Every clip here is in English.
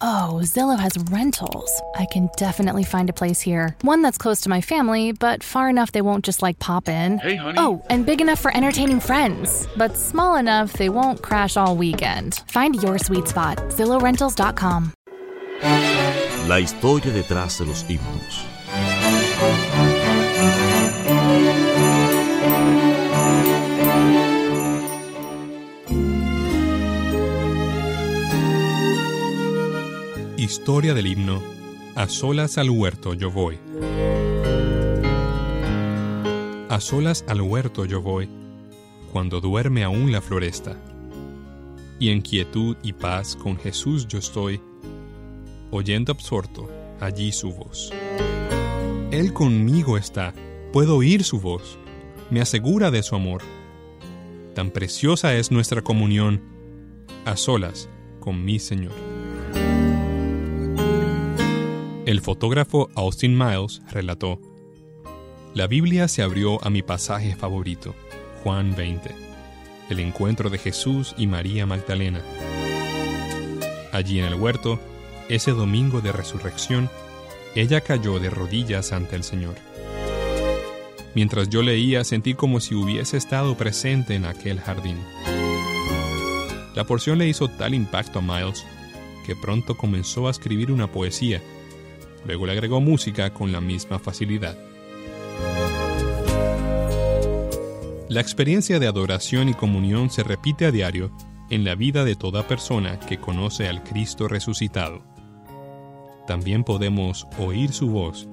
Oh, Zillow has rentals. I can definitely find a place here. One that's close to my family, but far enough they won't just like pop in. Hey, honey. Oh, and big enough for entertaining friends, but small enough they won't crash all weekend. Find your sweet spot. ZillowRentals.com. La historia detrás de los himnos. Historia del himno A solas al huerto yo voy. A solas al huerto yo voy, cuando duerme aún la floresta. Y en quietud y paz con Jesús yo estoy, oyendo absorto allí su voz. Él conmigo está, puedo oír su voz, me asegura de su amor. Tan preciosa es nuestra comunión, a solas con mi Señor. El fotógrafo Austin Miles relató, La Biblia se abrió a mi pasaje favorito, Juan 20, el encuentro de Jesús y María Magdalena. Allí en el huerto, ese domingo de resurrección, ella cayó de rodillas ante el Señor. Mientras yo leía, sentí como si hubiese estado presente en aquel jardín. La porción le hizo tal impacto a Miles que pronto comenzó a escribir una poesía Luego le agregó música con la misma facilidad. La experiencia de adoración y comunión se repite a diario en la vida de toda persona que conoce al Cristo resucitado. También podemos oír su voz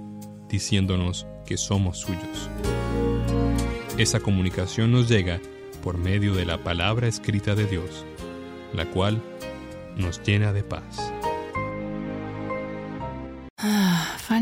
diciéndonos que somos suyos. Esa comunicación nos llega por medio de la palabra escrita de Dios, la cual nos llena de paz.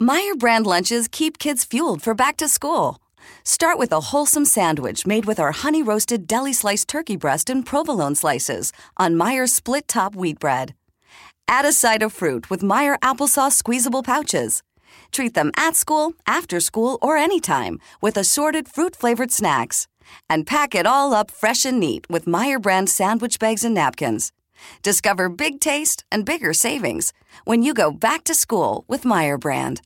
Meijer brand lunches keep kids fueled for back to school. Start with a wholesome sandwich made with our honey roasted deli sliced turkey breast and provolone slices on Meijer's split top wheat bread. Add a side of fruit with Meijer applesauce squeezable pouches. Treat them at school, after school, or anytime with assorted fruit flavored snacks. And pack it all up fresh and neat with Meijer brand sandwich bags and napkins. Discover big taste and bigger savings when you go back to school with Meijer brand.